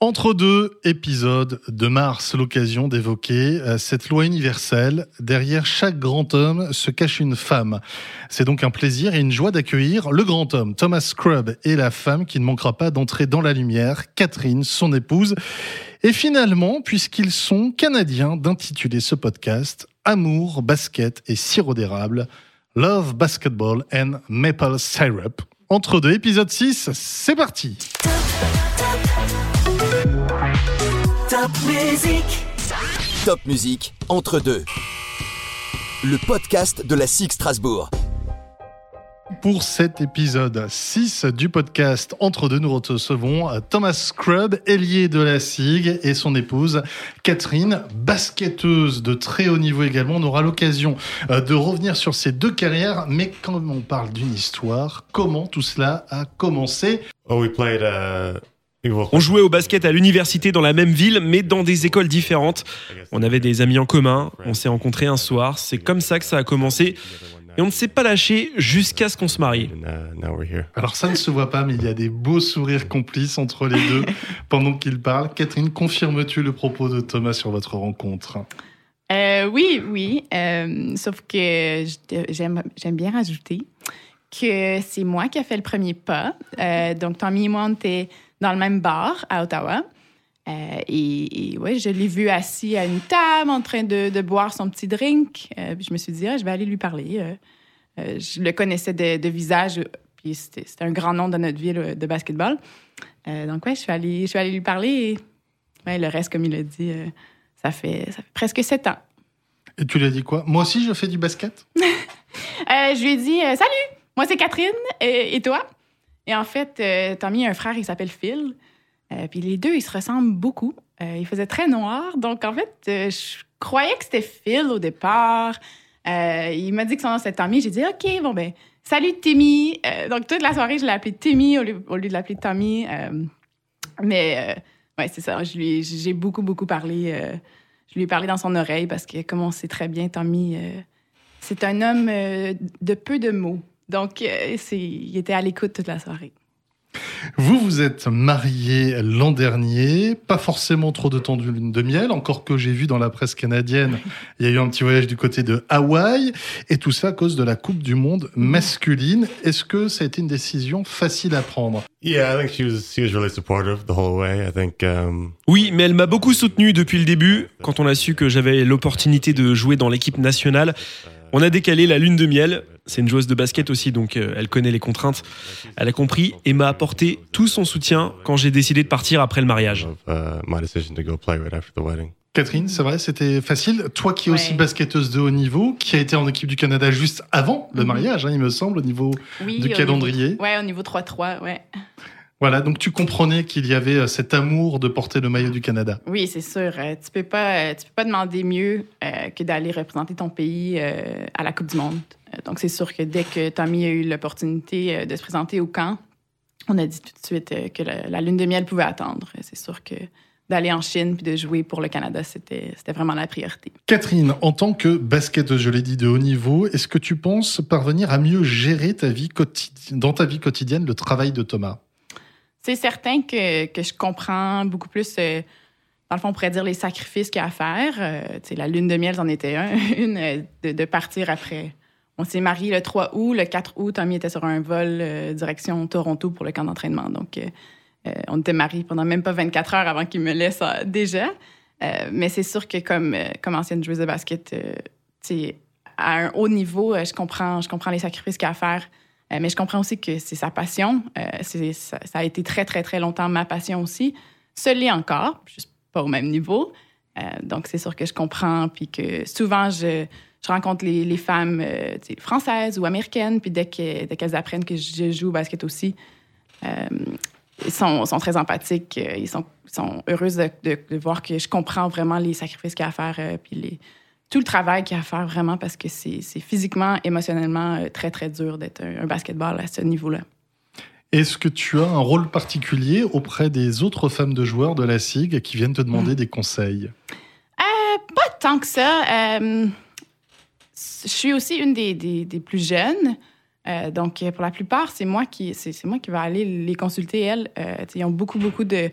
Entre deux épisodes de mars, l'occasion d'évoquer euh, cette loi universelle. Derrière chaque grand homme se cache une femme. C'est donc un plaisir et une joie d'accueillir le grand homme, Thomas Scrub, et la femme qui ne manquera pas d'entrer dans la lumière, Catherine, son épouse. Et finalement, puisqu'ils sont canadiens, d'intituler ce podcast Amour, basket et sirop d'érable, Love, Basketball and Maple Syrup. Entre deux, épisode 6, c'est parti. Top musique entre deux. Le podcast de la SIG Strasbourg. Pour cet épisode 6 du podcast Entre deux, nous recevons Thomas Scrub, ailier de la SIG, et son épouse Catherine, basketteuse de très haut niveau également. On aura l'occasion euh, de revenir sur ces deux carrières, mais quand on parle d'une histoire, comment tout cela a commencé? Oh, we played. Uh, On jouait au basket à l'université dans la même ville, mais dans des écoles différentes. On avait des amis en commun, on s'est rencontrés un soir, c'est comme ça que ça a commencé. Et on ne s'est pas lâché jusqu'à ce qu'on se marie. Uh, now we're here. Alors ça ne se voit pas, mais il y a des beaux sourires complices entre les deux pendant qu'ils parlent. Catherine, confirmes-tu le propos de Thomas sur votre rencontre? Euh, oui, oui. euh, sauf que j'aime bien rajouter que c'est moi qui ai fait le premier pas. Euh, donc, Tommy et moi, on était dans le même bar à Ottawa. Euh, et, et ouais, je l'ai vu assis à une table en train de, de boire son petit drink. Euh, puis je me suis dit, ah, je vais aller lui parler. Euh, je le connaissais de, de visage, puis c'était un grand nom dans notre ville de basketball. Donc, ouais, je suis allée, je suis allée lui parler. Et ouais, le reste, comme il a dit, ça, fait, ça fait presque sept ans. Et tu lui as dit quoi? Moi aussi, je fais du basket je lui ai dit Salut, moi c'est Catherine, et, et toi? Et en fait, euh, Tommy a un frère, il s'appelle Phil. Euh, puis les deux, ils se ressemblent beaucoup. Euh, il faisait très noir. Donc en fait, euh, je croyais que c'était Phil au départ. Euh, il m'a dit que son nom c'était Tommy. J'ai dit OK, bon ben, salut Timmy. Donc toute la soirée, je l'ai appelé Timmy au lieu, au lieu de l'appeler Tommy. Mais ouais, c'est ça. Je lui ai- j'ai beaucoup, beaucoup parlé. je lui ai parlé dans son oreille parce que, comme on sait très bien, Tommy. c'est un homme de peu de mots. Donc, euh, il était à l'écoute toute la soirée. Vous vous êtes mariés l'an dernier, pas forcément trop de temps de lune de miel, encore que j'ai vu dans la presse canadienne, il y a eu un petit voyage du côté de Hawaï, et tout ça à cause de la Coupe du Monde masculine. Est-ce que ça a été une décision facile à prendre? Yeah, I think she was she was really supportive the whole way. I think um, Oui, mais elle m'a beaucoup soutenu depuis le début. Quand on a su que j'avais l'opportunité de jouer dans l'équipe nationale, on a décalé la lune de miel. C'est une joueuse de basket aussi, donc euh, elle connaît les contraintes. Elle a compris et m'a apporté tout son soutien quand j'ai décidé de partir après le mariage. uh. Catherine, c'est vrai, c'était facile. Toi qui es aussi Ouais. basketteuse de haut niveau, qui a été en équipe du Canada juste avant le Mhm. mariage, hein, il me semble, au niveau Oui, du au calendrier. Niveau, ouais, au niveau 3-3, ouais. Voilà, donc tu comprenais qu'il y avait euh, cet amour de porter le maillot du Canada. Oui, c'est sûr. euh, tu peux pas, euh, tu peux pas demander mieux euh, que d'aller représenter ton pays euh, à la Coupe du Monde. Donc, c'est sûr que dès que Tommy a eu l'opportunité de se présenter au camp, on a dit tout de suite que la, la lune de miel pouvait attendre. C'est sûr que d'aller en Chine puis de jouer pour le Canada, c'était c'était vraiment la priorité. Catherine, en tant que basketteuse, je l'ai dit, de haut niveau, est-ce que tu penses parvenir à mieux gérer ta vie quotidienne, dans ta vie quotidienne le travail de Thomas? C'est certain que, que je comprends beaucoup plus, euh, dans le fond, on pourrait dire les sacrifices qu'il y a à faire. Euh, la lune de miel, c'en était un, une, euh, de, partir après. On s'est mariés le 3 août. Le 4 août, Tommy était sur un vol direction Toronto pour le camp d'entraînement. Donc, on était mariés pendant même pas 24 heures avant qu'il me laisse déjà. Mais c'est sûr que comme, comme ancienne joueuse de basket, à un haut niveau, je comprends, je comprends les sacrifices qu'il y a à faire. Euh, mais je comprends aussi que c'est sa passion. Euh, ça, a été très, très, très longtemps ma passion aussi. Ce l'est encore, juste pas au même niveau. Euh, donc, c'est sûr que je comprends. Puis que souvent, je, je rencontre les, les femmes françaises ou américaines. Puis dès que- dès qu'elles apprennent que je joue au basket aussi, ils sont, sont très empathiques. Ils sont, sont heureuses de, de- de voir que je comprends vraiment les sacrifices qu'il y a à faire. puis les, tout le travail qu'il y a à faire vraiment parce que c'est physiquement, émotionnellement euh, très, très dur d'être un, un basketball à ce niveau-là. Est-ce que tu as un rôle particulier auprès des autres femmes de joueurs de la SIG qui viennent te demander des conseils? Pas tant que ça. Euh, je suis aussi une des, des- des plus jeunes. Euh, donc, pour la plupart, c'est moi qui c'est c'est moi qui vais aller les consulter, elles. Euh, ils ont beaucoup, beaucoup de,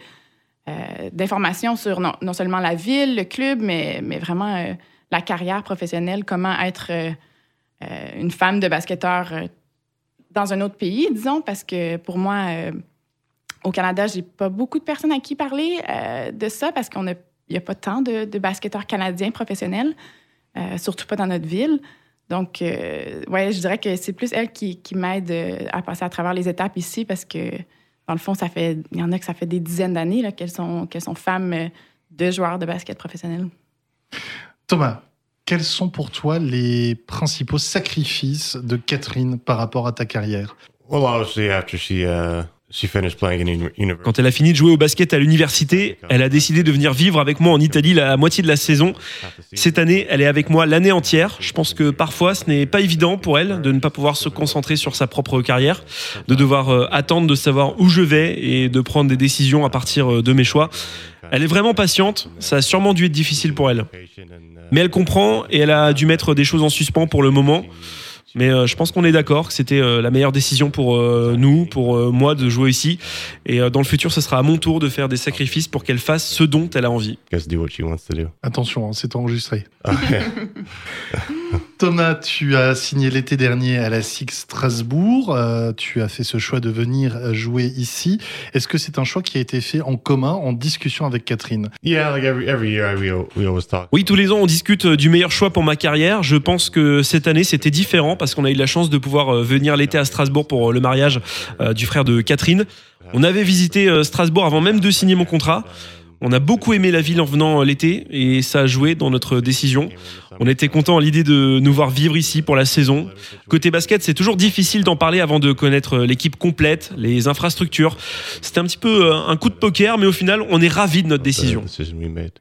euh, d'informations sur non, non seulement la ville, le club, mais, mais vraiment euh, la carrière professionnelle, comment être euh, euh, une femme de basketteur euh, dans un autre pays, disons, parce que pour moi, au Canada, j'ai pas beaucoup de personnes à qui parler de ça parce qu'on a il n'y a pas tant de, basketteurs canadiens professionnels, surtout pas dans notre ville. Donc, euh, ouais, je dirais que c'est plus elle qui, m'aide à passer à travers les étapes ici parce que, dans le fond, ça fait, il y en a que ça fait des dizaines d'années qu'elles sont, qu'elles sont femmes de joueurs de basket professionnels. Thomas, quels sont pour toi les principaux sacrifices de Catherine par rapport à ta carrière? Well, obviously, after she uh, she finished playing in uni- university, Quand elle a fini de jouer au basket à l'université, elle a décidé de venir vivre avec moi en Italie la moitié de la saison. Cette année, elle est avec moi l'année entière. Je pense que parfois, ce n'est pas évident pour elle de ne pas pouvoir se concentrer sur sa propre carrière, de devoir euh, attendre de savoir où je vais et de prendre des décisions à partir euh, de mes choix. Elle est vraiment patiente. Ça a sûrement dû être difficile pour elle. Mais elle comprend et elle a dû mettre des choses en suspens pour le moment. Mais euh, je pense qu'on est d'accord que c'était euh, la meilleure décision pour euh, nous, pour euh, moi, de jouer ici. Et euh, dans le futur, ce sera à mon tour de faire des sacrifices pour qu'elle fasse ce dont elle a envie. Just do what she wants to do. Attention, hein, c'est enregistré. Thomas, tu as signé l'été dernier à la SIG Strasbourg. Euh, tu as fait ce choix de venir jouer ici. Est-ce que c'est un choix qui a été fait en commun, en discussion avec Catherine? Yeah, like every every year, I, we al- we always talk. Oui, tous les ans, on discute euh, du meilleur choix pour ma carrière. Je pense que cette année, c'était différent parce qu'on a eu la chance de pouvoir euh, venir l'été à Strasbourg pour le mariage du frère de Catherine. On avait visité Strasbourg avant même de signer mon contrat. On a beaucoup aimé la ville en venant l'été et ça a joué dans notre décision. On était content à l'idée de nous voir vivre ici pour la saison. Côté basket, c'est toujours difficile d'en parler avant de connaître euh, l'équipe complète, les infrastructures. C'était un petit peu euh, un coup de poker, mais au final, on est ravis de notre décision.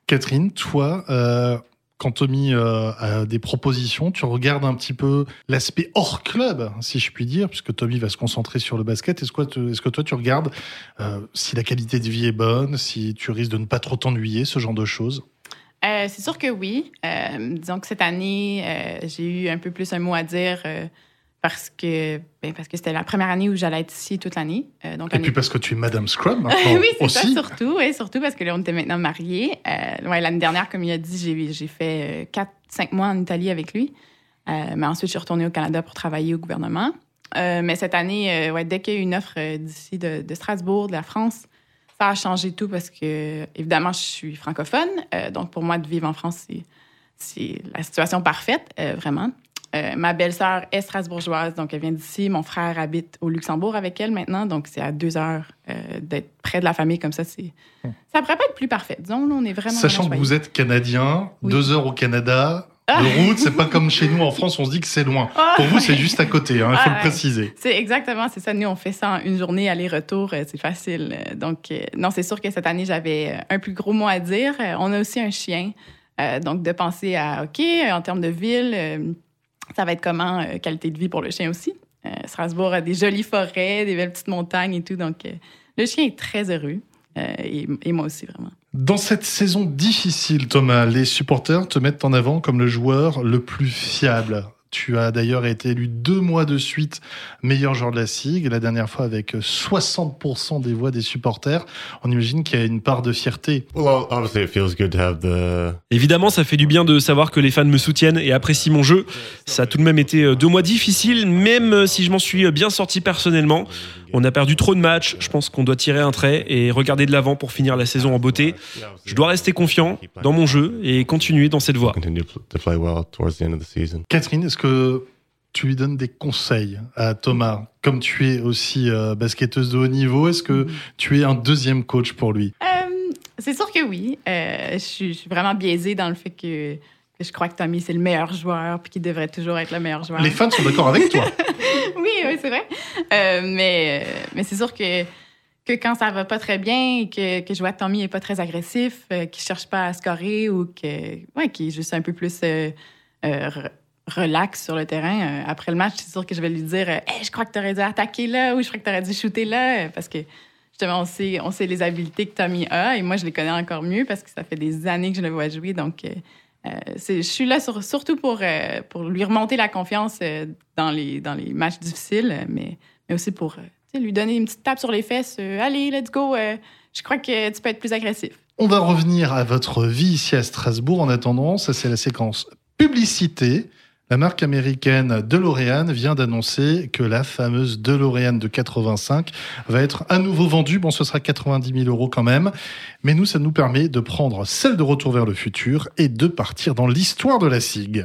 Catherine, toi, euh, quand Tommy euh, a des propositions, tu regardes un petit peu l'aspect hors club, si je puis dire, puisque Tommy va se concentrer sur le basket. Est-ce que, est-ce que toi, tu regardes euh, si la qualité de vie est bonne, si tu risques de ne pas trop t'ennuyer, ce genre de choses? Euh, c'est sûr que oui. Disons que cette année, j'ai eu un peu plus un mot à dire parce que ben, parce que c'était la première année où j'allais être ici toute l'année. Euh, donc Et puis parce que tu es Madame Scrum maintenant oui, c'est ça, surtout. Oui, surtout parce que là, on était maintenant mariés. Euh, ouais, L'année dernière, comme il a dit, j'ai j'ai fait 4-5 mois en Italie avec lui. Euh, mais ensuite, je suis retournée au Canada pour travailler au gouvernement. Euh, mais cette année, euh, ouais, dès qu'il y a eu une offre euh, d'ici de, de Strasbourg, de la France, ça a changé tout parce que, évidemment, je suis francophone. Euh, donc, pour moi, de vivre en France, c'est- c'est la situation parfaite, euh, vraiment. Euh, ma belle-sœur est strasbourgeoise, donc elle vient d'ici. Mon frère habite au Luxembourg avec elle maintenant, donc c'est à deux heures euh, d'être près de la famille comme ça. C'est ça pourrait pas être plus parfait. Disons, là, on est vraiment. Sachant que vous êtes canadien, Oui. deux heures au Canada, Ah. de route, c'est pas comme chez nous en France, on se dit que c'est loin. Ah, Pour vous, c'est juste à côté, il faut Ah, le ouais. préciser. C'est exactement, c'est ça. Nous, on fait ça en une journée aller-retour, euh, c'est facile. Donc, euh, non, c'est sûr que cette année, j'avais un plus gros mot à dire. On a aussi un chien. Donc, de penser à, OK, en termes de ville, ça va être comment, euh, qualité de vie pour le chien aussi. Euh, Strasbourg a des jolies forêts, des belles petites montagnes et tout. Donc, euh, le chien est très heureux. Et moi aussi, vraiment. Dans cette saison difficile, Thomas, les supporters te mettent en avant comme le joueur le plus fiable. Tu as d'ailleurs été élu deux mois de suite meilleur joueur de la SIG, la dernière fois avec 60% des voix des supporters. On imagine qu'il y a une part de fierté. Well, obviously, it feels good to have the Évidemment, ça fait du bien de savoir que les fans me soutiennent et apprécient mon jeu. Ça a tout de même été euh, deux mois difficiles, même euh, si je m'en suis bien sorti personnellement. On a perdu trop de matchs, je pense qu'on doit tirer un trait et regarder de l'avant pour finir la saison en beauté. Je dois rester confiant dans mon jeu et continuer dans cette voie. Catherine, est-ce que tu lui donnes des conseils à Thomas Comme tu es aussi euh, basketteuse de haut niveau, est-ce que tu es un deuxième coach pour lui? Euh, c'est sûr que oui. Euh, je, suis, je suis vraiment biaisée dans le fait que, que je crois que Tommy, c'est le meilleur joueur puis qu'il devrait toujours être le meilleur joueur. Les fans sont d'accord avec toi. oui, oui, c'est vrai. Mais mais c'est sûr que, que quand ça va pas très bien et que, que je vois que Tommy est pas très agressif, qu'il cherche pas à scorer ou que, ouais, qu'il est juste un peu plus euh, relax sur le terrain, euh, après le match, c'est sûr que je vais lui dire euh, je crois que tu aurais dû attaquer là ou je crois que tu aurais dû shooter là. euh, Parce que justement, on sait, les habiletés que Tommy a et moi, je les connais encore mieux parce que ça fait des années que je le vois jouer. Donc, je suis là sur- surtout pour, lui remonter la confiance dans, les, matchs difficiles, mais, aussi pour lui donner une petite tape sur les fesses. Allez, let's go. je crois que tu peux être plus agressif. On va revenir à votre vie ici à Strasbourg. En attendant, ça c'est la séquence publicité. La marque américaine DeLorean vient d'annoncer que la fameuse DeLorean de 85 va être à nouveau vendue. Bon, ce sera 90 000 euros quand même. Mais nous, ça nous permet de prendre celle de Retour vers le futur et de partir dans l'histoire de la SIG.